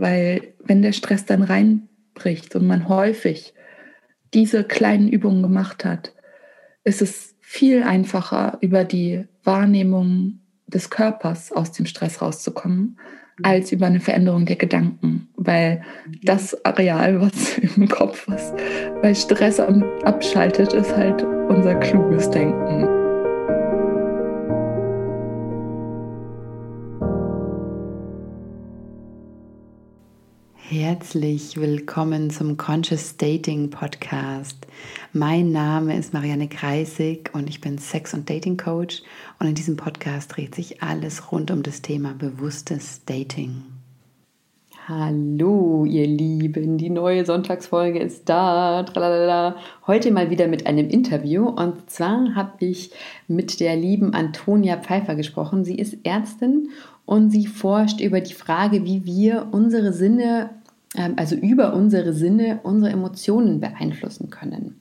Weil wenn der Stress dann reinbricht und man häufig diese kleinen Übungen gemacht hat, ist es viel einfacher, über die Wahrnehmung des Körpers aus dem Stress rauszukommen, als über eine Veränderung der Gedanken. Weil das Areal, was im Kopf was bei Stress abschaltet, ist halt unser kluges Denken. Herzlich willkommen zum Conscious Dating Podcast. Mein Name ist Marianne Kreisig und ich bin Sex- und Dating Coach und in diesem Podcast dreht sich alles rund um das Thema bewusstes Dating. Hallo, ihr Lieben, die neue Sonntagsfolge ist da. Tralalala. Heute mal wieder mit einem Interview und zwar habe ich mit der lieben Antonia Pfeiffer gesprochen. Sie ist Ärztin und sie forscht über die Frage, wie wir unsere Sinne also über unsere Sinne, unsere Emotionen beeinflussen können.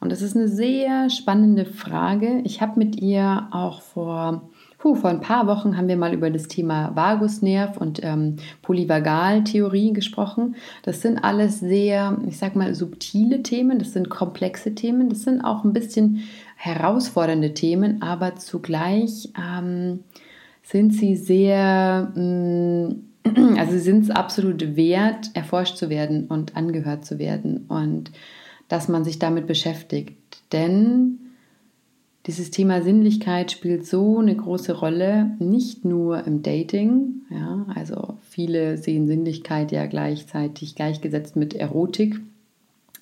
Und das ist eine sehr spannende Frage. Ich habe mit ihr auch vor, puh, vor ein paar Wochen haben wir mal über das Thema Vagusnerv und ähm, Polyvagaltheorie gesprochen. Das sind alles sehr, ich sag mal, subtile Themen, das sind komplexe Themen, das sind auch ein bisschen herausfordernde Themen, aber zugleich ähm, sind sie sehr mh, mm, also sie sind es absolut wert, erforscht zu werden und angehört zu werden und dass man sich damit beschäftigt. Denn dieses Thema Sinnlichkeit spielt so eine große Rolle, nicht nur im Dating. Ja, also viele sehen Sinnlichkeit ja gleichzeitig gleichgesetzt mit Erotik,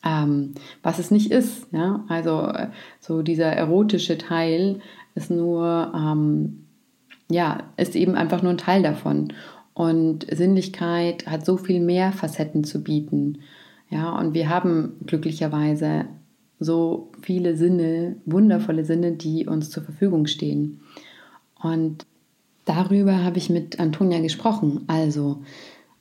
ähm, was es nicht ist. Ja, also so dieser erotische Teil ist nur, ähm, ja, ist eben einfach nur ein Teil davon. Und Sinnlichkeit hat so viel mehr Facetten zu bieten. Ja, und wir haben glücklicherweise so viele Sinne, wundervolle Sinne, die uns zur Verfügung stehen. Und darüber habe ich mit Antonia gesprochen. Also,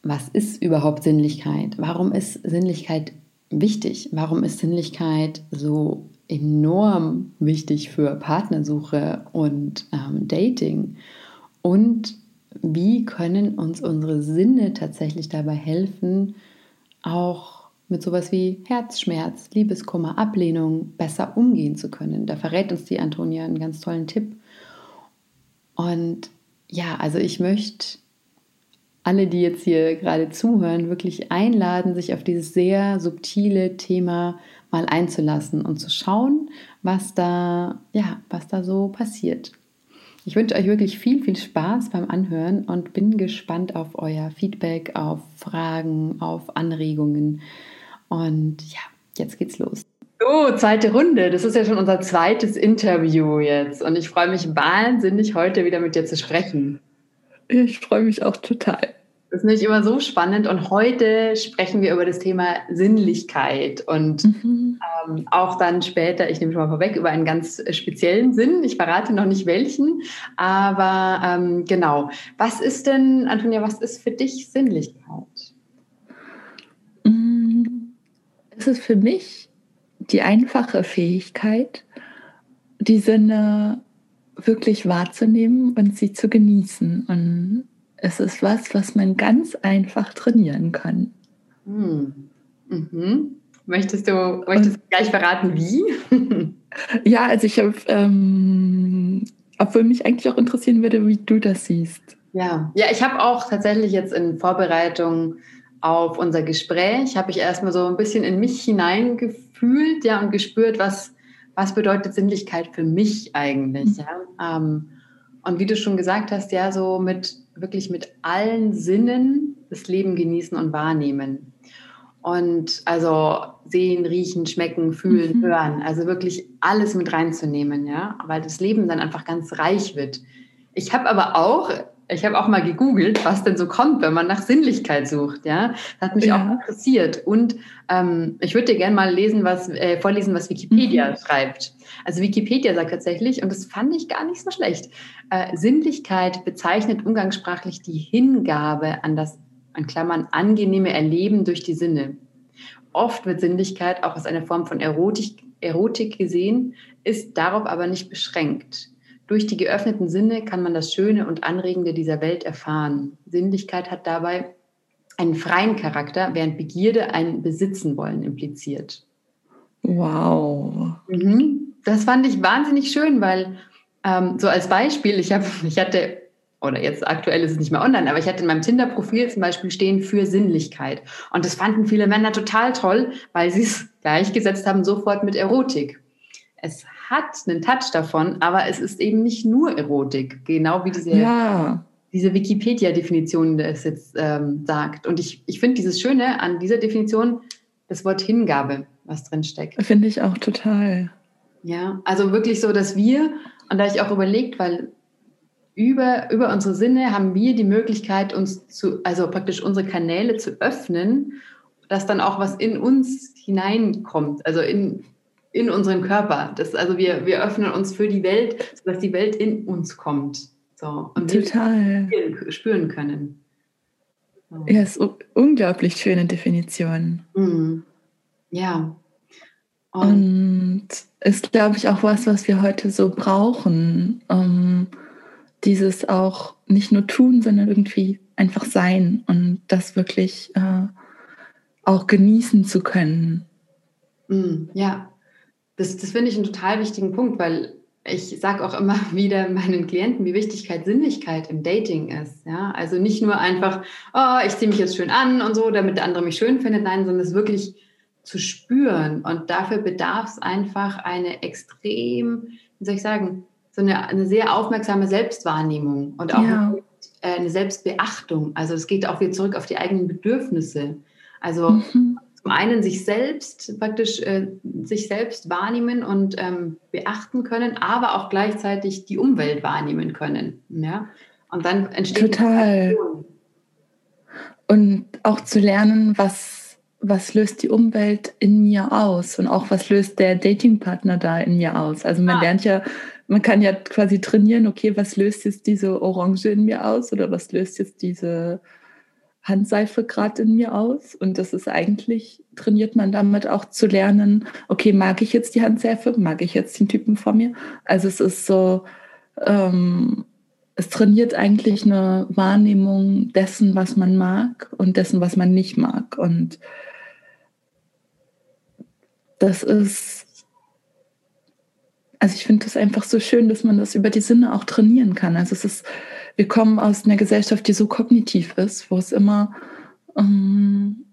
was ist überhaupt Sinnlichkeit? Warum ist Sinnlichkeit wichtig? Warum ist Sinnlichkeit so enorm wichtig für Partnersuche und ähm, Dating? Und wie können uns unsere Sinne tatsächlich dabei helfen, auch mit sowas wie Herzschmerz, Liebeskummer, Ablehnung besser umgehen zu können. Da verrät uns die Antonia einen ganz tollen Tipp. Und ja, also ich möchte alle, die jetzt hier gerade zuhören, wirklich einladen, sich auf dieses sehr subtile Thema mal einzulassen und zu schauen, was da, ja, was da so passiert. Ich wünsche euch wirklich viel, viel Spaß beim Anhören und bin gespannt auf euer Feedback, auf Fragen, auf Anregungen. Und ja, jetzt geht's los. So, zweite Runde. Das ist ja schon unser zweites Interview jetzt. Und ich freue mich wahnsinnig, heute wieder mit dir zu sprechen. Ich freue mich auch total. Das ist nämlich immer so spannend und heute sprechen wir über das Thema Sinnlichkeit und mhm. ähm, auch dann später, ich nehme schon mal vorweg, über einen ganz speziellen Sinn. Ich verrate noch nicht welchen, aber ähm, genau. Was ist denn, Antonia, was ist für dich Sinnlichkeit? Mm, es ist für mich die einfache Fähigkeit, die Sinne wirklich wahrzunehmen und sie zu genießen und es ist was, was man ganz einfach trainieren kann. Hm. Mhm. Möchtest du, möchtest du gleich verraten, wie? ja, also ich habe, ähm, obwohl mich eigentlich auch interessieren würde, wie du das siehst. Ja, ja ich habe auch tatsächlich jetzt in Vorbereitung auf unser Gespräch, habe ich erstmal so ein bisschen in mich hineingefühlt ja, und gespürt, was, was bedeutet Sinnlichkeit für mich eigentlich. Mhm. Ja? Ähm, und wie du schon gesagt hast, ja, so mit wirklich mit allen Sinnen das Leben genießen und wahrnehmen. Und also sehen, riechen, schmecken, fühlen, mhm. hören. Also wirklich alles mit reinzunehmen, ja, weil das Leben dann einfach ganz reich wird. Ich habe aber auch ich habe auch mal gegoogelt, was denn so kommt, wenn man nach Sinnlichkeit sucht. Ja, das hat mich ja. auch interessiert. Und ähm, ich würde dir gerne mal lesen, was äh, vorlesen, was Wikipedia mhm. schreibt. Also Wikipedia sagt tatsächlich, und das fand ich gar nicht so schlecht. Äh, Sinnlichkeit bezeichnet umgangssprachlich die Hingabe an das, an Klammern, angenehme Erleben durch die Sinne. Oft wird Sinnlichkeit auch als eine Form von Erotik, Erotik gesehen, ist darauf aber nicht beschränkt. Durch die geöffneten Sinne kann man das Schöne und Anregende dieser Welt erfahren. Sinnlichkeit hat dabei einen freien Charakter, während Begierde ein Besitzen wollen impliziert. Wow. Mhm. Das fand ich wahnsinnig schön, weil ähm, so als Beispiel, ich, hab, ich hatte, oder jetzt aktuell ist es nicht mehr online, aber ich hatte in meinem Tinder-Profil zum Beispiel stehen für Sinnlichkeit. Und das fanden viele Männer total toll, weil sie es gleichgesetzt haben sofort mit Erotik. Es hat einen Touch davon, aber es ist eben nicht nur Erotik, genau wie diese, ja. diese Wikipedia-Definition das jetzt ähm, sagt. Und ich, ich finde dieses Schöne an dieser Definition, das Wort Hingabe, was drin steckt. Finde ich auch total. Ja, also wirklich so, dass wir, und da habe ich auch überlegt, weil über, über unsere Sinne haben wir die Möglichkeit, uns zu, also praktisch unsere Kanäle zu öffnen, dass dann auch was in uns hineinkommt, also in, in unseren Körper. Das, also wir, wir öffnen uns für die Welt, sodass die Welt in uns kommt. So, und Total. Wir spüren können. So. Ja, ist unglaublich schöne Definition. Mhm. Ja. Und, und ist, glaube ich, auch was, was wir heute so brauchen. Um, dieses auch nicht nur tun, sondern irgendwie einfach sein und das wirklich äh, auch genießen zu können. Mm, ja, das, das finde ich einen total wichtigen Punkt, weil ich sage auch immer wieder meinen Klienten, wie Wichtigkeit Sinnlichkeit im Dating ist. Ja? Also nicht nur einfach, oh, ich ziehe mich jetzt schön an und so, damit der andere mich schön findet, nein, sondern es wirklich zu spüren. Und dafür bedarf es einfach eine extrem, wie soll ich sagen, so eine, eine sehr aufmerksame Selbstwahrnehmung und auch ja. eine Selbstbeachtung. Also es geht auch wieder zurück auf die eigenen Bedürfnisse. Also mhm zum einen sich selbst praktisch äh, sich selbst wahrnehmen und ähm, beachten können, aber auch gleichzeitig die Umwelt wahrnehmen können. Ja? Und dann entsteht total. Und auch zu lernen, was, was löst die Umwelt in mir aus und auch was löst der Datingpartner da in mir aus. Also man ah. lernt ja, man kann ja quasi trainieren, okay, was löst jetzt diese Orange in mir aus oder was löst jetzt diese Handseife gerade in mir aus. Und das ist eigentlich, trainiert man damit auch zu lernen, okay, mag ich jetzt die Handseife, mag ich jetzt den Typen vor mir? Also es ist so, ähm, es trainiert eigentlich eine Wahrnehmung dessen, was man mag und dessen, was man nicht mag. Und das ist, also ich finde das einfach so schön, dass man das über die Sinne auch trainieren kann. Also es ist wir kommen aus einer Gesellschaft, die so kognitiv ist, wo es immer ähm,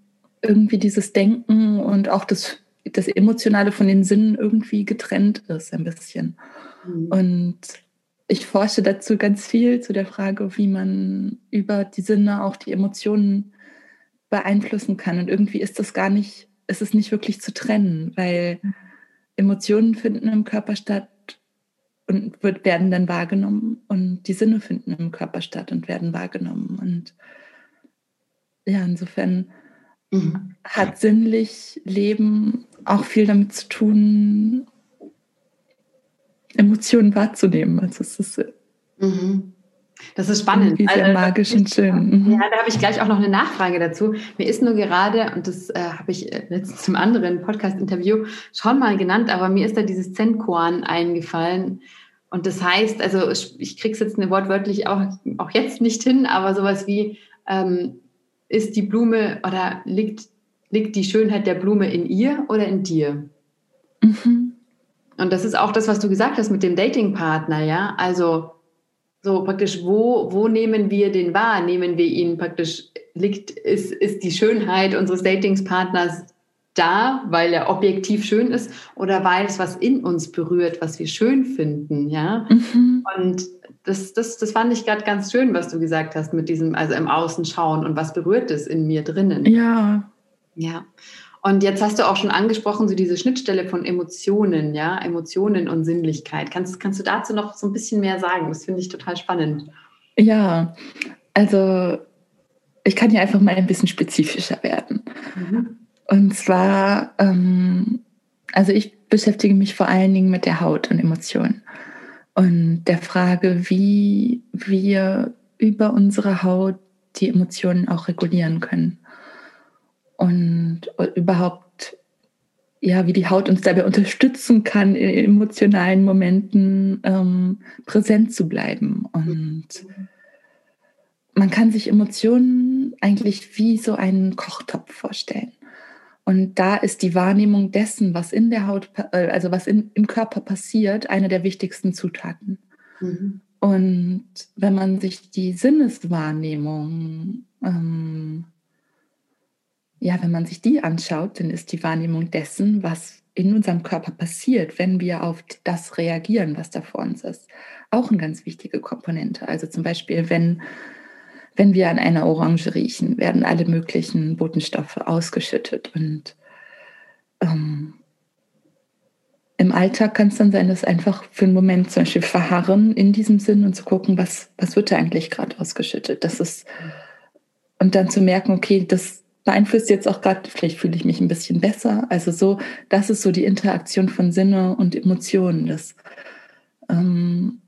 irgendwie dieses Denken und auch das, das Emotionale von den Sinnen irgendwie getrennt ist, ein bisschen. Mhm. Und ich forsche dazu ganz viel zu der Frage, wie man über die Sinne auch die Emotionen beeinflussen kann. Und irgendwie ist das gar nicht, ist es nicht wirklich zu trennen, weil mhm. Emotionen finden im Körper statt, und wird, werden dann wahrgenommen und die Sinne finden im Körper statt und werden wahrgenommen. Und ja, insofern mhm. hat sinnlich Leben auch viel damit zu tun, Emotionen wahrzunehmen. Also es ist mhm. Das ist spannend. Wie sehr also, magisch und schön. Mhm. Ja, da habe ich gleich auch noch eine Nachfrage dazu. Mir ist nur gerade, und das äh, habe ich äh, letztens zum anderen Podcast-Interview schon mal genannt, aber mir ist da dieses Zen-Koan eingefallen. Und das heißt, also ich kriege es jetzt wortwörtlich auch, auch jetzt nicht hin, aber sowas wie, ähm, ist die Blume oder liegt, liegt die Schönheit der Blume in ihr oder in dir? Mhm. Und das ist auch das, was du gesagt hast mit dem Datingpartner, ja. Also so praktisch, wo, wo nehmen wir den wahr? Nehmen wir ihn praktisch, liegt, ist, ist die Schönheit unseres Datingspartners da, weil er objektiv schön ist oder weil es was in uns berührt, was wir schön finden, ja. Mhm. Und das, das, das fand ich gerade ganz schön, was du gesagt hast mit diesem, also im Außen schauen und was berührt es in mir drinnen. Ja. Ja. Und jetzt hast du auch schon angesprochen, so diese Schnittstelle von Emotionen, ja, Emotionen und Sinnlichkeit. Kannst, kannst du dazu noch so ein bisschen mehr sagen? Das finde ich total spannend. Ja, also ich kann ja einfach mal ein bisschen spezifischer werden. Mhm. Und zwar, ähm, also ich beschäftige mich vor allen Dingen mit der Haut und Emotionen und der Frage, wie wir über unsere Haut die Emotionen auch regulieren können und überhaupt ja, wie die Haut uns dabei unterstützen kann, in emotionalen Momenten ähm, präsent zu bleiben. Und man kann sich Emotionen eigentlich wie so einen Kochtopf vorstellen. Und da ist die Wahrnehmung dessen, was in der Haut, äh, also was in, im Körper passiert, eine der wichtigsten Zutaten. Mhm. Und wenn man sich die Sinneswahrnehmung, ähm, ja, wenn man sich die anschaut, dann ist die Wahrnehmung dessen, was in unserem Körper passiert, wenn wir auf das reagieren, was da vor uns ist, auch eine ganz wichtige Komponente. Also zum Beispiel, wenn, wenn wir an einer Orange riechen, werden alle möglichen Botenstoffe ausgeschüttet und ähm, im Alltag kann es dann sein, dass einfach für einen Moment zum Beispiel verharren in diesem Sinn und zu gucken, was, was wird da eigentlich gerade ausgeschüttet. Das ist, und dann zu merken, okay, das beeinflusst jetzt auch gerade, vielleicht fühle ich mich ein bisschen besser. Also so, das ist so die Interaktion von Sinne und Emotionen. Das, ähm,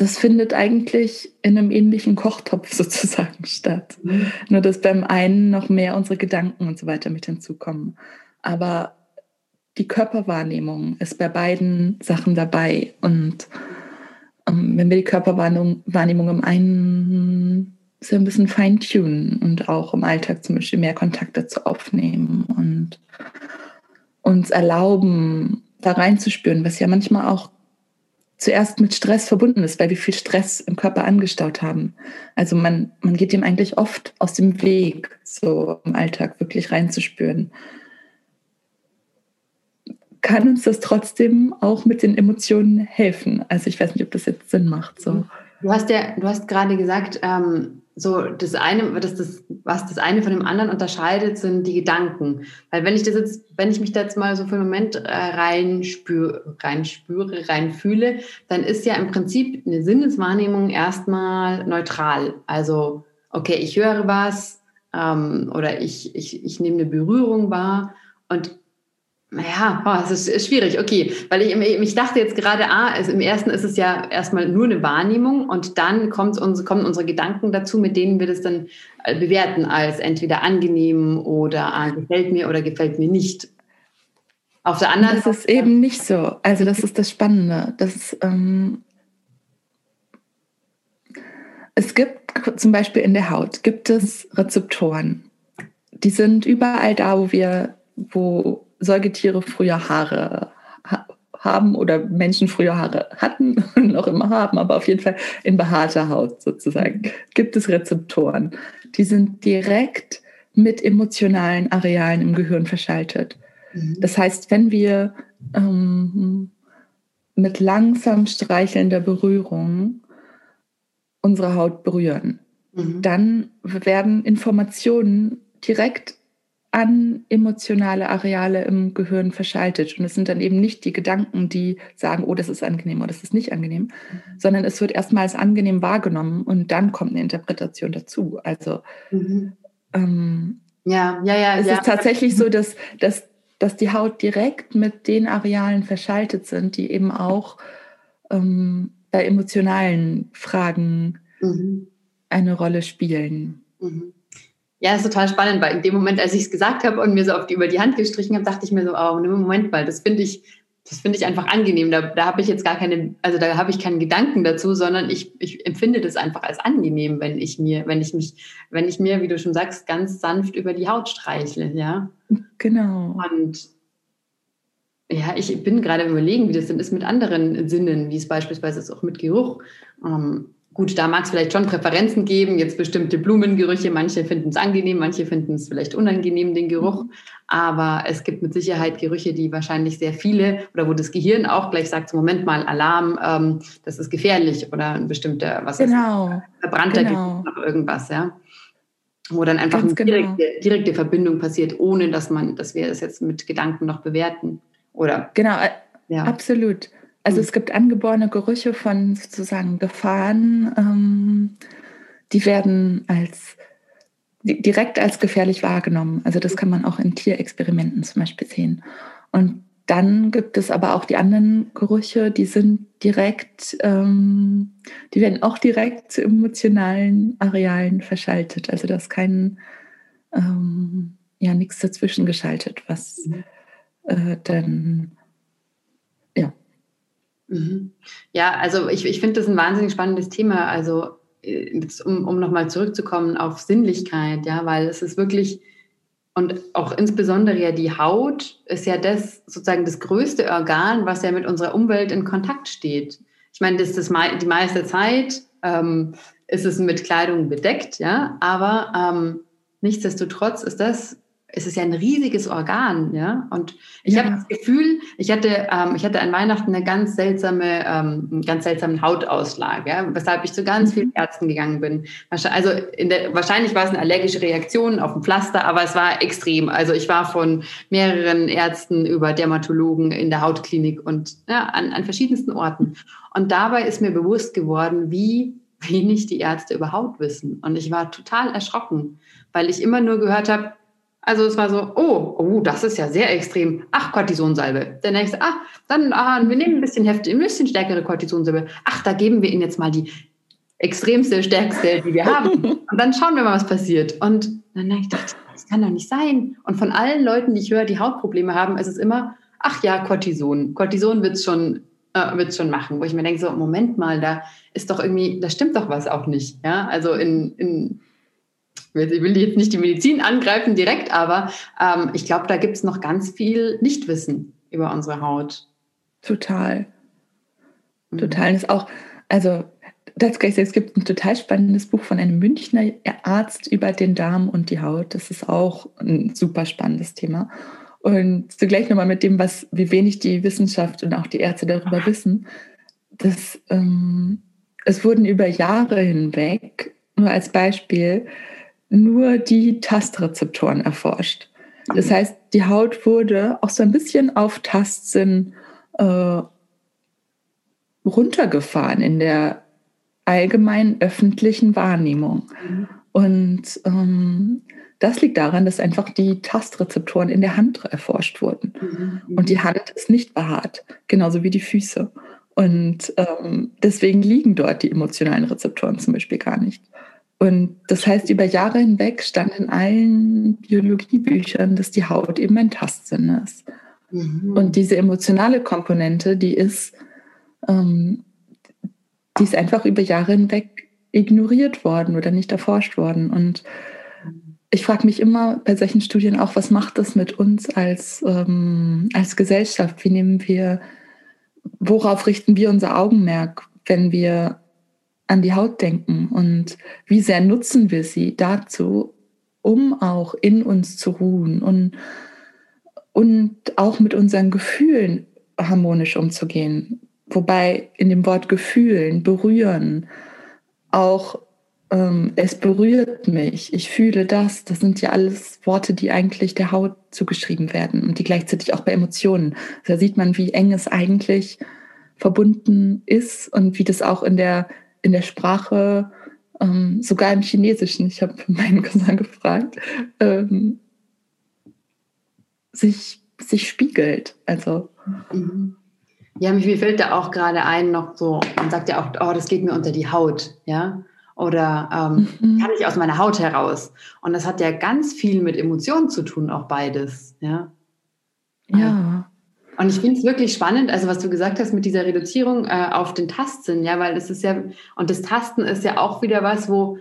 das findet eigentlich in einem ähnlichen Kochtopf sozusagen statt. Mhm. Nur dass beim einen noch mehr unsere Gedanken und so weiter mit hinzukommen. Aber die Körperwahrnehmung ist bei beiden Sachen dabei. Und ähm, wenn wir die Körperwahrnehmung im einen so ein bisschen feintunen und auch im Alltag zum Beispiel mehr Kontakt dazu aufnehmen und uns erlauben, da reinzuspüren, was ja manchmal auch zuerst mit Stress verbunden ist, weil wir viel Stress im Körper angestaut haben. Also man, man geht dem eigentlich oft aus dem Weg, so im Alltag wirklich reinzuspüren kann uns das trotzdem auch mit den Emotionen helfen. Also ich weiß nicht, ob das jetzt Sinn macht. So. Du hast ja, du hast gerade gesagt, ähm, so das eine, das, das, was das eine von dem anderen unterscheidet, sind die Gedanken. Weil wenn ich das jetzt, wenn ich mich da jetzt mal so für einen Moment äh, reinspüre, reinspüre, reinfühle, dann ist ja im Prinzip eine Sinneswahrnehmung erstmal neutral. Also, okay, ich höre was ähm, oder ich, ich, ich nehme eine Berührung wahr und naja, boah, es ist, schwierig, okay. Weil ich, ich dachte jetzt gerade, ah, also im ersten ist es ja erstmal nur eine Wahrnehmung und dann kommt uns, kommen unsere Gedanken dazu, mit denen wir das dann äh, bewerten als entweder angenehm oder ah, gefällt mir oder gefällt mir nicht. Auf der anderen Seite. Das ist eben nicht so. Also, das ist das Spannende. Das ähm, es gibt zum Beispiel in der Haut gibt es Rezeptoren. Die sind überall da, wo wir, wo Säugetiere früher Haare haben oder Menschen früher Haare hatten und noch immer haben, aber auf jeden Fall in behaarter Haut sozusagen, gibt es Rezeptoren. Die sind direkt mit emotionalen Arealen im Gehirn verschaltet. Mhm. Das heißt, wenn wir ähm, mit langsam streichelnder Berührung unsere Haut berühren, mhm. dann werden Informationen direkt an emotionale Areale im Gehirn verschaltet. Und es sind dann eben nicht die Gedanken, die sagen, oh, das ist angenehm oder das ist nicht angenehm, mhm. sondern es wird erstmal als angenehm wahrgenommen und dann kommt eine Interpretation dazu. Also mhm. ähm, ja, ja, ja. Es ja. ist tatsächlich so, dass, dass, dass die Haut direkt mit den Arealen verschaltet sind, die eben auch ähm, bei emotionalen Fragen mhm. eine Rolle spielen. Mhm. Ja, ist total spannend, weil in dem Moment, als ich es gesagt habe und mir so auf die, über die Hand gestrichen habe, dachte ich mir so, oh, Moment mal, das finde ich, das finde ich einfach angenehm. Da, da habe ich jetzt gar keine, also da habe ich keinen Gedanken dazu, sondern ich, ich empfinde das einfach als angenehm, wenn ich mir, wenn ich mich, wenn ich mir, wie du schon sagst, ganz sanft über die Haut streichle, ja. Genau. Und ja, ich bin gerade überlegen, wie das denn ist mit anderen Sinnen, wie es beispielsweise ist auch mit Geruch. Ähm, Gut, da mag es vielleicht schon Präferenzen geben, jetzt bestimmte Blumengerüche, manche finden es angenehm, manche finden es vielleicht unangenehm, den Geruch. Aber es gibt mit Sicherheit Gerüche, die wahrscheinlich sehr viele oder wo das Gehirn auch gleich sagt, Moment mal, Alarm, ähm, das ist gefährlich oder ein bestimmter, was genau. ist, verbrannter genau. Geruch oder irgendwas, ja. Wo dann einfach Ganz eine direkte, genau. direkte Verbindung passiert, ohne dass man, dass wir das jetzt mit Gedanken noch bewerten. Oder? Genau, äh, ja. absolut. Also hm. es gibt angeborene Gerüche von sozusagen Gefahren, ähm, die werden als direkt als gefährlich wahrgenommen. Also das kann man auch in Tierexperimenten zum Beispiel sehen. Und dann gibt es aber auch die anderen Gerüche, die sind direkt, ähm, die werden auch direkt zu emotionalen Arealen verschaltet. Also da ist kein, ähm, ja, nichts dazwischen geschaltet, was mhm. äh, dann Mhm. Ja, also ich, ich finde das ein wahnsinnig spannendes Thema. Also äh, um, um nochmal zurückzukommen auf Sinnlichkeit, ja, weil es ist wirklich, und auch insbesondere ja die Haut ist ja das sozusagen das größte Organ, was ja mit unserer Umwelt in Kontakt steht. Ich meine, das ist die meiste Zeit ähm, ist es mit Kleidung bedeckt, ja, aber ähm, nichtsdestotrotz ist das es ist ja ein riesiges Organ, ja. Und ich ja. habe das Gefühl, ich hatte, ähm, ich hatte an Weihnachten eine ganz seltsame, ähm, einen ganz seltsamen Hautausschlag, ja, weshalb ich zu ganz vielen mhm. Ärzten gegangen bin. Also der, wahrscheinlich war es eine allergische Reaktion auf ein Pflaster, aber es war extrem. Also ich war von mehreren Ärzten über Dermatologen in der Hautklinik und ja, an, an verschiedensten Orten. Und dabei ist mir bewusst geworden, wie wenig die Ärzte überhaupt wissen. Und ich war total erschrocken, weil ich immer nur gehört habe, also es war so, oh, oh, das ist ja sehr extrem. Ach, Cortisonsalbe. Der nächste, ach, dann, ah, wir nehmen ein bisschen heftig, ein bisschen stärkere Cortisonsalbe. Ach, da geben wir Ihnen jetzt mal die extremste, stärkste, die wir haben. Und dann schauen wir mal, was passiert. Und dann habe ich das kann doch nicht sein. Und von allen Leuten, die ich höre, die Hautprobleme haben, ist es immer, ach ja, Cortison. Cortison wird es schon, äh, schon machen. Wo ich mir denke, so, Moment mal, da ist doch irgendwie, da stimmt doch was auch nicht. Ja, also in, in ich will jetzt nicht die Medizin angreifen direkt, aber ähm, ich glaube, da gibt es noch ganz viel Nichtwissen über unsere Haut. Total. Mhm. Total. Das ist auch, also das es gibt ein total spannendes Buch von einem Münchner Arzt über den Darm und die Haut. Das ist auch ein super spannendes Thema. Und zugleich nochmal mit dem, was, wie wenig die Wissenschaft und auch die Ärzte darüber wissen. Das, ähm, es wurden über Jahre hinweg, nur als Beispiel, nur die Tastrezeptoren erforscht. Das heißt, die Haut wurde auch so ein bisschen auf Tastsinn äh, runtergefahren in der allgemeinen öffentlichen Wahrnehmung. Mhm. Und ähm, das liegt daran, dass einfach die Tastrezeptoren in der Hand erforscht wurden. Mhm. Und die Hand ist nicht behaart, genauso wie die Füße. Und ähm, deswegen liegen dort die emotionalen Rezeptoren zum Beispiel gar nicht. Und das heißt, über Jahre hinweg stand in allen Biologiebüchern, dass die Haut eben ein Tastsinn ist. Mhm. Und diese emotionale Komponente, die ist, ähm, die ist einfach über Jahre hinweg ignoriert worden oder nicht erforscht worden. Und ich frage mich immer bei solchen Studien auch, was macht das mit uns als, ähm, als Gesellschaft? Wie nehmen wir, worauf richten wir unser Augenmerk, wenn wir an die Haut denken und wie sehr nutzen wir sie dazu, um auch in uns zu ruhen und, und auch mit unseren Gefühlen harmonisch umzugehen. Wobei in dem Wort Gefühlen, berühren, auch ähm, es berührt mich, ich fühle das, das sind ja alles Worte, die eigentlich der Haut zugeschrieben werden und die gleichzeitig auch bei Emotionen. Da sieht man, wie eng es eigentlich verbunden ist und wie das auch in der in der Sprache, ähm, sogar im Chinesischen, ich habe meinen Cousin gefragt, ähm, sich, sich spiegelt. Also. Mhm. Ja, mir fällt da auch gerade ein, noch so, man sagt ja auch, oh, das geht mir unter die Haut, ja. Oder ähm, mhm. kann ich aus meiner Haut heraus? Und das hat ja ganz viel mit Emotionen zu tun, auch beides, ja. Ja. Und ich finde es wirklich spannend, also was du gesagt hast mit dieser Reduzierung äh, auf den Tastsinn, ja, weil das ist ja, und das Tasten ist ja auch wieder was, wo,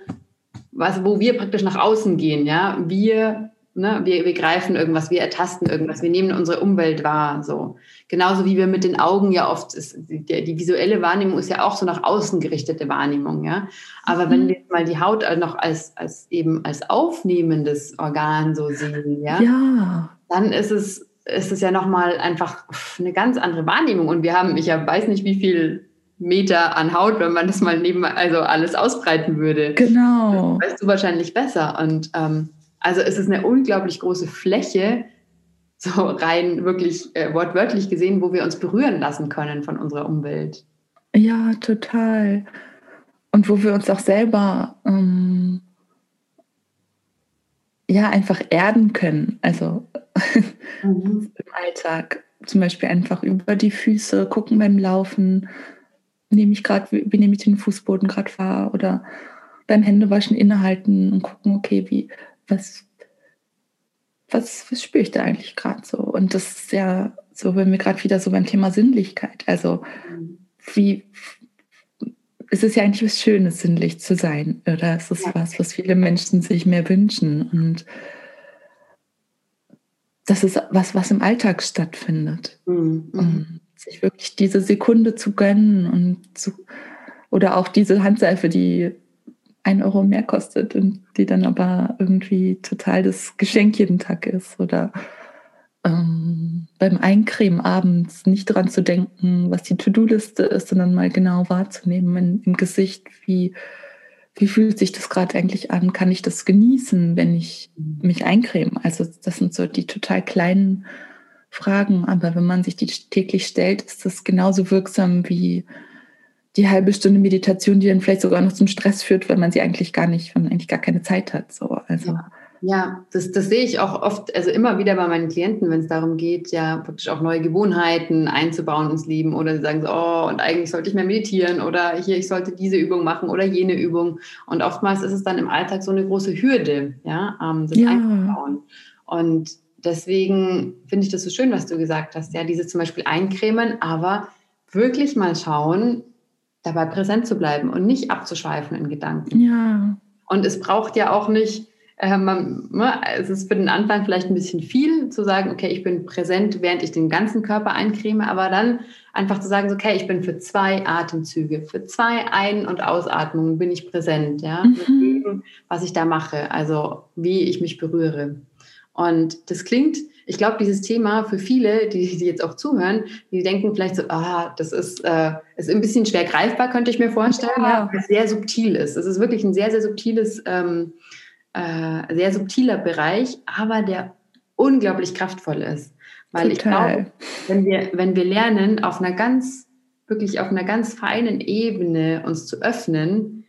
was, wo wir praktisch nach außen gehen, ja. Wir, ne, wir, wir greifen irgendwas, wir ertasten irgendwas, wir nehmen unsere Umwelt wahr, so. Genauso wie wir mit den Augen ja oft, ist, die, die visuelle Wahrnehmung ist ja auch so nach außen gerichtete Wahrnehmung, ja. Aber mhm. wenn wir mal die Haut noch als, als eben als aufnehmendes Organ so sehen, ja, ja. dann ist es ist es ja nochmal einfach eine ganz andere Wahrnehmung. Und wir haben, ich ja weiß nicht, wie viel Meter an Haut, wenn man das mal neben, also alles ausbreiten würde. Genau. Das weißt du wahrscheinlich besser. Und ähm, also es ist eine unglaublich große Fläche, so rein wirklich äh, wortwörtlich gesehen, wo wir uns berühren lassen können von unserer Umwelt. Ja, total. Und wo wir uns auch selber ähm, ja einfach erden können. Also mhm. im Alltag. Zum Beispiel einfach über die Füße gucken beim Laufen. Nehme ich gerade, wie nehme ich den Fußboden gerade wahr? Oder beim Händewaschen innehalten und gucken, okay, wie, was, was, was spüre ich da eigentlich gerade so? Und das ist ja so wenn wir gerade wieder so beim Thema Sinnlichkeit, also mhm. wie es ist ja eigentlich was Schönes, sinnlich zu sein, oder es ist ja. was, was viele Menschen sich mehr wünschen und das ist was, was im Alltag stattfindet. Mhm. Und sich wirklich diese Sekunde zu gönnen und zu, oder auch diese Handseife, die ein Euro mehr kostet und die dann aber irgendwie total das Geschenk jeden Tag ist. Oder ähm, beim Eincremen abends nicht daran zu denken, was die To-Do-Liste ist, sondern mal genau wahrzunehmen in, im Gesicht, wie, wie fühlt sich das gerade eigentlich an? Kann ich das genießen, wenn ich mich eincreme? Also das sind so die total kleinen Fragen, aber wenn man sich die täglich stellt, ist das genauso wirksam wie die halbe Stunde Meditation, die dann vielleicht sogar noch zum Stress führt, weil man sie eigentlich gar nicht, wenn man eigentlich gar keine Zeit hat. So, also. Ja. Ja, das, das sehe ich auch oft, also immer wieder bei meinen Klienten, wenn es darum geht, ja praktisch auch neue Gewohnheiten einzubauen ins Leben oder sie sagen so, oh, und eigentlich sollte ich mehr meditieren oder hier, ich sollte diese Übung machen oder jene Übung. Und oftmals ist es dann im Alltag so eine große Hürde, ja, ähm, das ja. einzubauen. Und deswegen finde ich das so schön, was du gesagt hast, ja, dieses zum Beispiel eincremen, aber wirklich mal schauen, dabei präsent zu bleiben und nicht abzuschweifen in Gedanken. Ja. Und es braucht ja auch nicht, man, ne, es ist für den Anfang vielleicht ein bisschen viel zu sagen, okay, ich bin präsent, während ich den ganzen Körper eincreme, aber dann einfach zu sagen, okay, ich bin für zwei Atemzüge, für zwei Ein- und Ausatmungen bin ich präsent, ja, mhm. was ich da mache, also wie ich mich berühre. Und das klingt ich glaube, dieses Thema für viele, die, die jetzt auch zuhören, die denken vielleicht so, ah, das ist, äh, ist ein bisschen schwer greifbar, könnte ich mir vorstellen, ja. ja sehr subtil ist. Es ist wirklich ein sehr, sehr subtiles, ähm, äh, sehr subtiler Bereich, aber der unglaublich kraftvoll ist. Weil Total. ich glaube, wenn wir, wenn wir lernen, auf einer ganz, wirklich auf einer ganz feinen Ebene uns zu öffnen,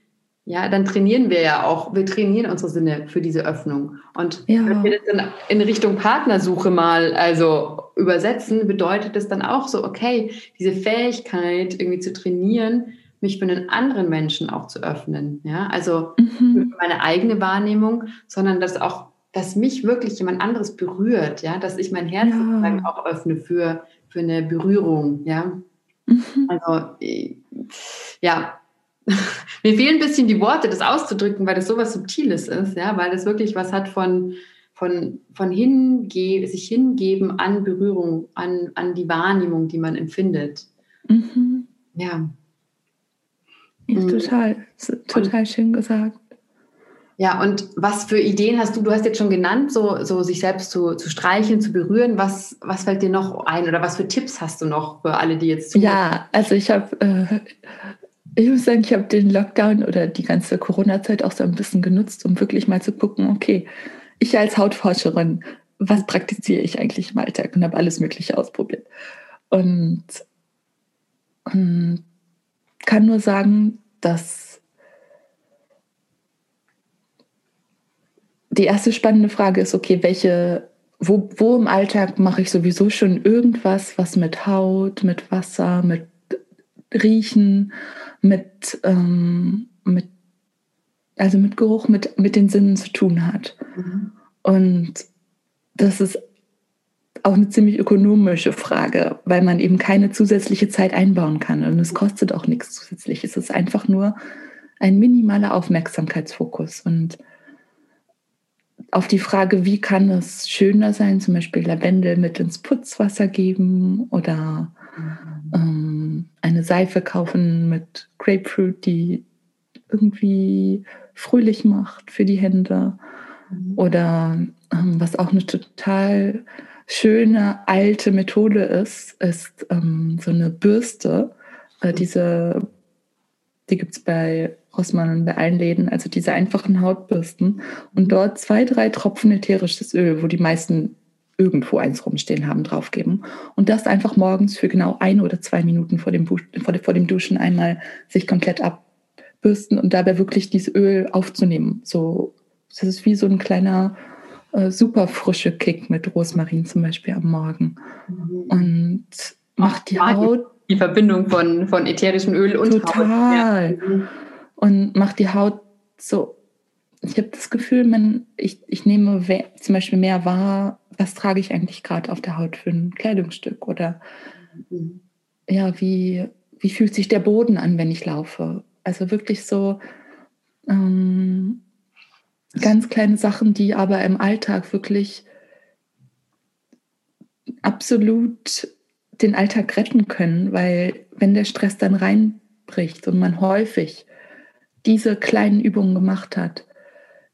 ja, dann trainieren wir ja auch, wir trainieren unsere Sinne für diese Öffnung. Und ja. wenn wir das dann in Richtung Partnersuche mal also übersetzen, bedeutet das dann auch so, okay, diese Fähigkeit irgendwie zu trainieren, mich für einen anderen Menschen auch zu öffnen. Ja, also mhm. meine eigene Wahrnehmung, sondern dass auch, dass mich wirklich jemand anderes berührt, ja, dass ich mein Herz ja. sozusagen auch öffne für, für eine Berührung, ja. Mhm. Also, äh, ja, mir fehlen ein bisschen die Worte, das auszudrücken, weil das sowas Subtiles ist, ja, weil das wirklich was hat von, von, von hinge sich hingeben an Berührung, an, an die Wahrnehmung, die man empfindet. Mhm. Ja. Ja. Mhm. Total, total schön gesagt. Ja, und was für Ideen hast du? Du hast jetzt schon genannt, so, so sich selbst zu, zu streicheln, zu berühren. Was, was fällt dir noch ein oder was für Tipps hast du noch für alle, die jetzt zuhören? Ja, also ich habe äh, ich muss sagen, ich habe den Lockdown oder die ganze Corona-Zeit auch so ein bisschen genutzt, um wirklich mal zu gucken, okay, ich als Hautforscherin, was praktiziere ich eigentlich im Alltag und habe alles Mögliche ausprobiert. Und, und kann nur sagen, dass die erste spannende Frage ist, okay, welche, wo, wo im Alltag mache ich sowieso schon irgendwas, was mit Haut, mit Wasser, mit Riechen, mit, ähm, mit, also mit Geruch, mit, mit den Sinnen zu tun hat. Mhm. Und das ist auch eine ziemlich ökonomische Frage, weil man eben keine zusätzliche Zeit einbauen kann. Und es kostet auch nichts zusätzlich. Es ist einfach nur ein minimaler Aufmerksamkeitsfokus. Und auf die Frage, wie kann es schöner sein, zum Beispiel Lavendel mit ins Putzwasser geben oder mhm. ähm, eine Seife kaufen mit Grapefruit, die irgendwie fröhlich macht für die Hände. Mhm. Oder ähm, was auch eine total schöne alte Methode ist, ist ähm, so eine Bürste. Äh, diese, die gibt es bei Rossmann und bei allen Läden, also diese einfachen Hautbürsten. Und dort zwei, drei Tropfen ätherisches Öl, wo die meisten irgendwo eins rumstehen haben, draufgeben. Und das einfach morgens für genau ein oder zwei Minuten vor dem, vor, vor dem Duschen einmal sich komplett abbürsten und dabei wirklich dieses Öl aufzunehmen. So, das ist wie so ein kleiner äh, super frische Kick mit Rosmarin zum Beispiel am Morgen. Mhm. Und macht die Haut. Die Verbindung von, von ätherischem Öl und total. Haut. Ja. Und macht die Haut so ich habe das Gefühl, man, ich, ich nehme zum Beispiel mehr wahr, was trage ich eigentlich gerade auf der Haut für ein Kleidungsstück oder mhm. ja, wie, wie fühlt sich der Boden an, wenn ich laufe? Also wirklich so ähm, ganz kleine Sachen, die aber im Alltag wirklich absolut den Alltag retten können, weil wenn der Stress dann reinbricht und man häufig diese kleinen Übungen gemacht hat,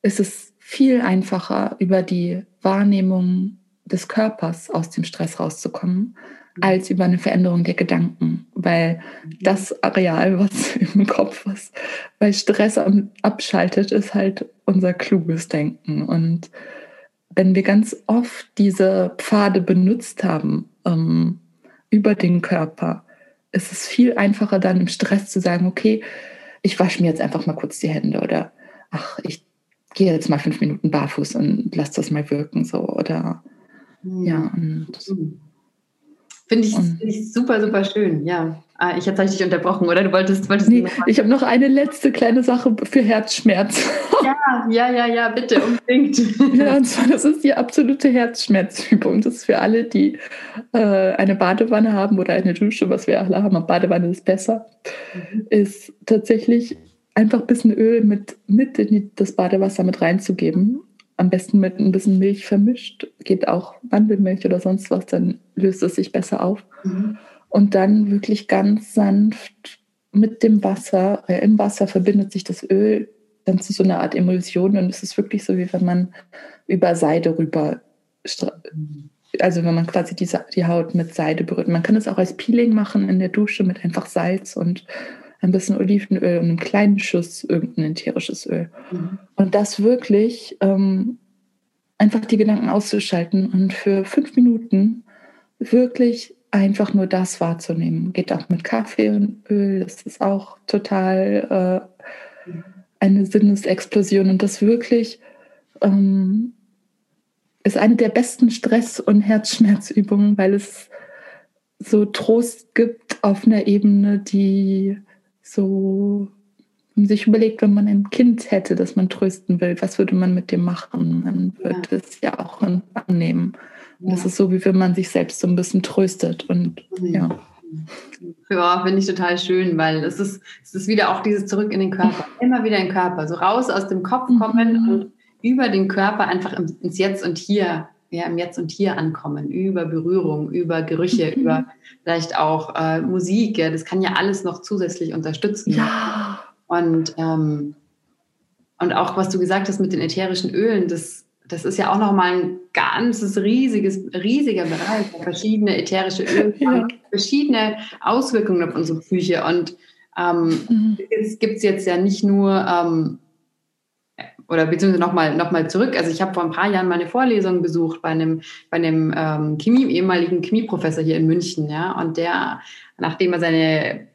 ist es viel einfacher, über die Wahrnehmung des Körpers aus dem Stress rauszukommen. Als über eine Veränderung der Gedanken. Weil das Areal, was im Kopf was bei Stress abschaltet, ist halt unser kluges Denken. Und wenn wir ganz oft diese Pfade benutzt haben ähm, über den Körper, ist es viel einfacher dann im Stress zu sagen, okay, ich wasche mir jetzt einfach mal kurz die Hände oder ach, ich gehe jetzt mal fünf Minuten barfuß und lass das mal wirken so oder mhm. ja und mhm. Finde ich, find ich, super, super schön, ja. Ah, ich habe dich unterbrochen, oder? Du wolltest, wolltest nee, Ich habe noch eine letzte kleine Sache für Herzschmerz. Ja, ja, ja, ja, bitte, unbedingt. ja, und zwar, das ist die absolute Herzschmerzübung. Das ist für alle, die äh, eine Badewanne haben oder eine Dusche, was wir alle haben, aber Badewanne ist besser, mhm. ist tatsächlich einfach ein bisschen Öl mit, mit in das Badewasser mit reinzugeben. Am besten mit ein bisschen Milch vermischt. Geht auch Mandelmilch oder sonst was, dann löst es sich besser auf. Mhm. Und dann wirklich ganz sanft mit dem Wasser, äh, im Wasser verbindet sich das Öl dann zu so einer Art Emulsion und es ist wirklich so, wie wenn man über Seide rüber, also wenn man quasi die, die Haut mit Seide berührt. Man kann es auch als Peeling machen in der Dusche mit einfach Salz und ein bisschen Olivenöl und einem kleinen Schuss irgendein ätherisches Öl. Mhm. Und das wirklich ähm, einfach die Gedanken auszuschalten und für fünf Minuten wirklich einfach nur das wahrzunehmen. Geht auch mit Kaffee und Öl, das ist auch total äh, eine Sinnesexplosion und das wirklich ähm, ist eine der besten Stress- und Herzschmerzübungen, weil es so Trost gibt auf einer Ebene, die so sich überlegt, wenn man ein Kind hätte, das man trösten will, was würde man mit dem machen? Man würde ja. es ja auch annehmen. Ja. Das ist so, wie wenn man sich selbst so ein bisschen tröstet. Und ja. Ja, finde ich total schön, weil es ist, es ist wieder auch dieses Zurück in den Körper, immer wieder in den Körper, so raus aus dem Kopf kommen mhm. und über den Körper einfach ins Jetzt und Hier ja, im Jetzt und Hier ankommen, über Berührung, über Gerüche, mhm. über vielleicht auch äh, Musik. Ja, das kann ja alles noch zusätzlich unterstützen. Ja. Und, ähm, und auch, was du gesagt hast mit den ätherischen Ölen, das, das ist ja auch nochmal ein ganzes riesiges, riesiger Bereich. Verschiedene ätherische Öle ja. verschiedene Auswirkungen auf unsere Psyche. Und ähm, mhm. es gibt jetzt ja nicht nur ähm, oder beziehungsweise nochmal noch mal zurück. Also ich habe vor ein paar Jahren meine Vorlesung besucht bei einem, bei einem ähm, Chemie, ehemaligen Chemieprofessor hier in München, ja. Und der, nachdem er seine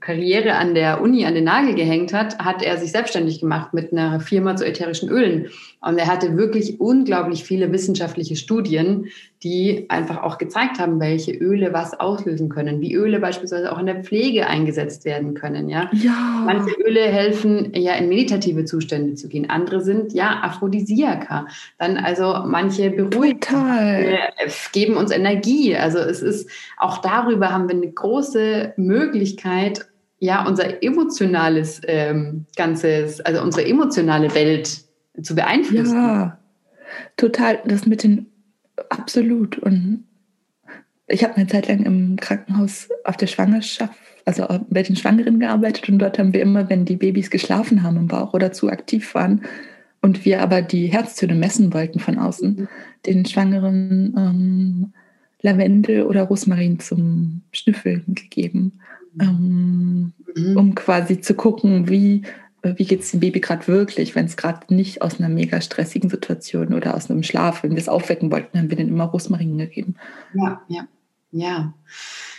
Karriere an der Uni an den Nagel gehängt hat, hat er sich selbstständig gemacht mit einer Firma zu ätherischen Ölen. Und er hatte wirklich unglaublich viele wissenschaftliche Studien, die einfach auch gezeigt haben, welche Öle was auslösen können, wie Öle beispielsweise auch in der Pflege eingesetzt werden können. Ja? ja. Manche Öle helfen ja in meditative Zustände zu gehen, andere sind ja Aphrodisiaka. Dann also manche beruhigen, äh, geben uns Energie. Also es ist auch darüber haben wir eine große Möglichkeit, ja unser emotionales ähm, ganzes, also unsere emotionale Welt zu beeinflussen. Ja, total. Das mit den absolut. Und ich habe eine Zeit lang im Krankenhaus auf der Schwangerschaft, also bei den Schwangeren gearbeitet und dort haben wir immer, wenn die Babys geschlafen haben im Bauch oder zu aktiv waren und wir aber die Herztöne messen wollten von außen, mhm. den Schwangeren ähm, Lavendel oder Rosmarin zum Schnüffeln gegeben. Ähm, mhm. um quasi zu gucken, wie äh, wie geht es dem Baby gerade wirklich, wenn es gerade nicht aus einer mega stressigen Situation oder aus einem Schlaf, wenn wir es aufwecken wollten, haben wir den immer Rosmarin gegeben. Ja, ja, ja.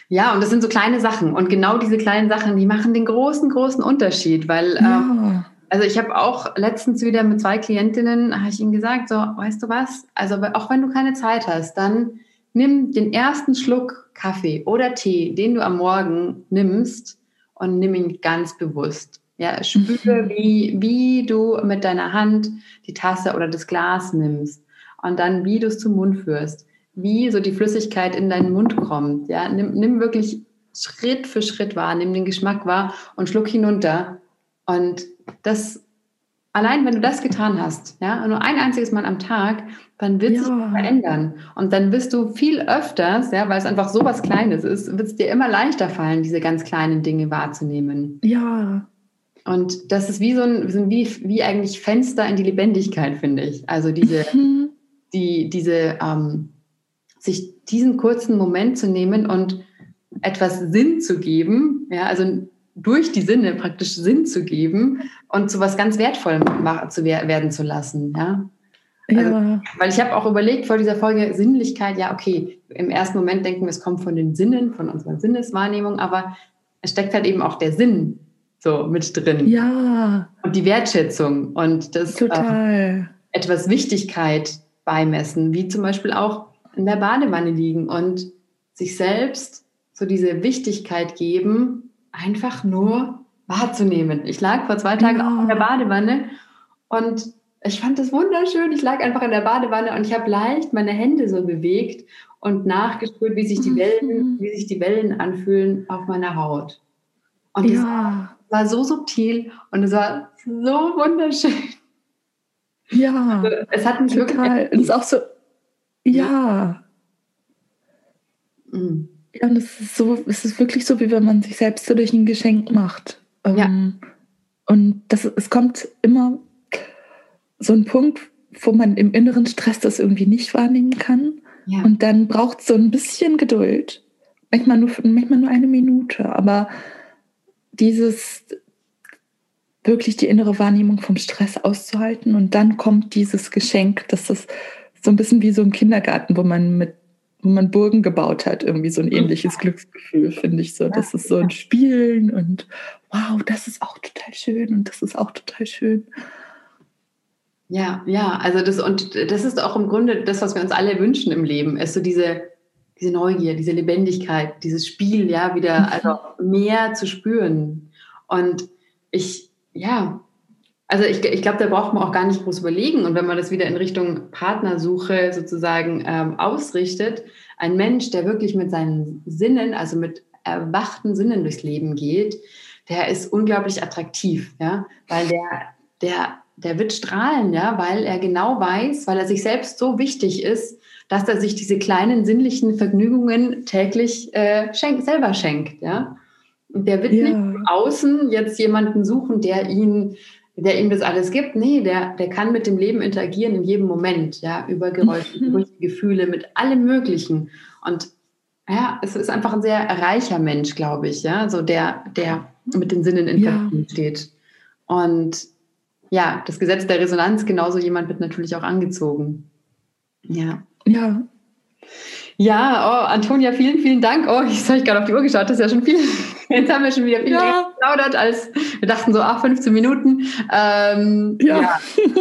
Ja, und das sind so kleine Sachen. Und genau diese kleinen Sachen, die machen den großen, großen Unterschied, weil ja. ähm, also ich habe auch letztens wieder mit zwei Klientinnen, habe ich ihnen gesagt, so, weißt du was, also auch wenn du keine Zeit hast, dann nimm den ersten Schluck Kaffee oder Tee, den du am Morgen nimmst und nimm ihn ganz bewusst Ja, spüre, mhm. wie, wie du mit deiner Hand die Tasse oder das Glas nimmst und dann, wie du es zum Mund führst, wie so die Flüssigkeit in deinen Mund kommt. Ja, nimm, nimm wirklich Schritt für Schritt wahr, nimm den Geschmack wahr und schluck hinunter. Und das, allein wenn du das getan hast, ja, nur ein einziges Mal am Tag, dann wird ja. sich verändern. Und dann wirst du viel öfters, ja, weil es einfach so was Kleines ist, wird es dir immer leichter fallen, diese ganz kleinen Dinge wahrzunehmen. Ja. Und das ist wie so ein, wie, wie eigentlich Fenster in die Lebendigkeit, finde ich. Also diese, mhm. die, diese, ähm, sich diesen kurzen Moment zu nehmen und etwas Sinn zu geben, ja, also durch die Sinne praktisch Sinn zu geben und zu was ganz Wertvollem zu werden zu lassen, ja. Also, ja. Weil ich habe auch überlegt vor dieser Folge Sinnlichkeit, ja, okay, im ersten Moment denken wir, es kommt von den Sinnen, von unserer Sinneswahrnehmung, aber es steckt halt eben auch der Sinn so mit drin. Ja. Und die Wertschätzung und das Total. Äh, etwas Wichtigkeit beimessen, wie zum Beispiel auch in der Badewanne liegen und sich selbst so diese Wichtigkeit geben, einfach nur wahrzunehmen. Ich lag vor zwei Tagen ja. auch in der Badewanne und ich fand das wunderschön. Ich lag einfach in der Badewanne und ich habe leicht meine Hände so bewegt und nachgespürt, wie sich die Wellen, mhm. wie sich die Wellen anfühlen auf meiner Haut. Und ja war so subtil und es war so wunderschön. Ja. Also, es hat mich total. wirklich. Es ist auch so. Ja. Mhm. Ja, und es ist so, es ist wirklich so, wie wenn man sich selbst so durch ein Geschenk macht. Ähm, ja. Und das, es kommt immer so ein Punkt, wo man im inneren Stress das irgendwie nicht wahrnehmen kann. Ja. Und dann braucht es so ein bisschen Geduld. Manchmal nur, manchmal nur eine Minute. Aber dieses wirklich die innere Wahrnehmung vom Stress auszuhalten und dann kommt dieses Geschenk, das ist so ein bisschen wie so im Kindergarten, wo man mit man Burgen gebaut hat, irgendwie so ein ähnliches Glücksgefühl, finde ich so. Das ist so ein Spielen und wow, das ist auch total schön und das ist auch total schön. Ja, ja, also das und das ist auch im Grunde das, was wir uns alle wünschen im Leben, ist so diese, diese Neugier, diese Lebendigkeit, dieses Spiel, ja, wieder mhm. also mehr zu spüren. Und ich, ja, also ich, ich glaube, da braucht man auch gar nicht groß überlegen. Und wenn man das wieder in Richtung Partnersuche sozusagen ähm, ausrichtet, ein Mensch, der wirklich mit seinen Sinnen, also mit erwachten Sinnen durchs Leben geht, der ist unglaublich attraktiv, ja, weil der, der, der wird strahlen, ja, weil er genau weiß, weil er sich selbst so wichtig ist, dass er sich diese kleinen sinnlichen Vergnügungen täglich äh, schenk, selber schenkt, ja. Und der wird ja. nicht außen jetzt jemanden suchen, der ihn, der ihm das alles gibt. Nee, der, der kann mit dem Leben interagieren in jedem Moment, ja, über Geräusche, mhm. über Gefühle, mit allem Möglichen. Und ja, es ist einfach ein sehr reicher Mensch, glaube ich, ja, so der, der mit den Sinnen in Verbindung ja. steht. Und ja, das Gesetz der Resonanz, genauso jemand wird natürlich auch angezogen. Ja. Ja. Ja, oh, Antonia, vielen, vielen Dank. Oh, ich habe gerade auf die Uhr geschaut, das ist ja schon viel. Jetzt haben wir schon wieder viel ja. geplaudert, als wir dachten so, ach, 15 Minuten. Ähm, ja. ja.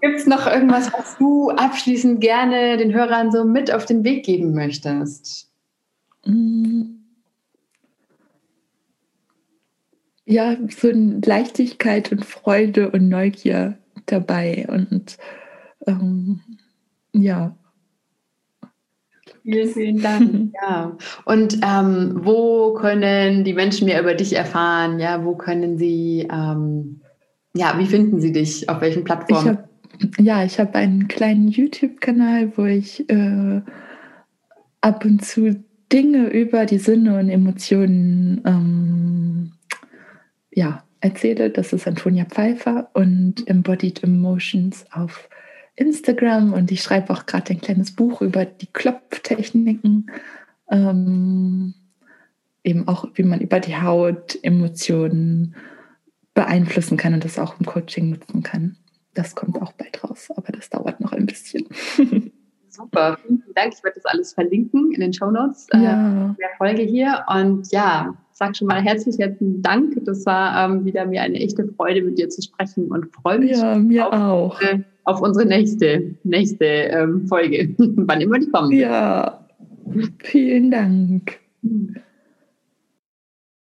Gibt es noch irgendwas, was du abschließend gerne den Hörern so mit auf den Weg geben möchtest? Ja, so Leichtigkeit und Freude und Neugier dabei und ähm, ja, Vielen, vielen Dank. ja. Und ähm, wo können die Menschen mehr über dich erfahren? Ja, wo können sie, ähm, ja, wie finden sie dich? Auf welchen Plattformen? Ich hab, ja, ich habe einen kleinen YouTube-Kanal, wo ich äh, ab und zu Dinge über die Sinne und Emotionen ähm, ja, erzähle. Das ist Antonia Pfeiffer und Embodied Emotions auf Instagram und ich schreibe auch gerade ein kleines Buch über die Klopftechniken. Ähm, eben auch, wie man über die Haut Emotionen beeinflussen kann und das auch im Coaching nutzen kann. Das kommt auch bald raus, aber das dauert noch ein bisschen. Super, vielen Dank. Ich werde das alles verlinken in den Show Notes äh, ja. der Folge hier. Und ja, sag schon mal herzlich herzlichen Dank. Das war ähm, wieder mir eine echte Freude, mit dir zu sprechen und freue mich ja, mir auf, auch. Äh, auf unsere nächste, nächste ähm, Folge, wann immer die kommt. Ja, vielen Dank.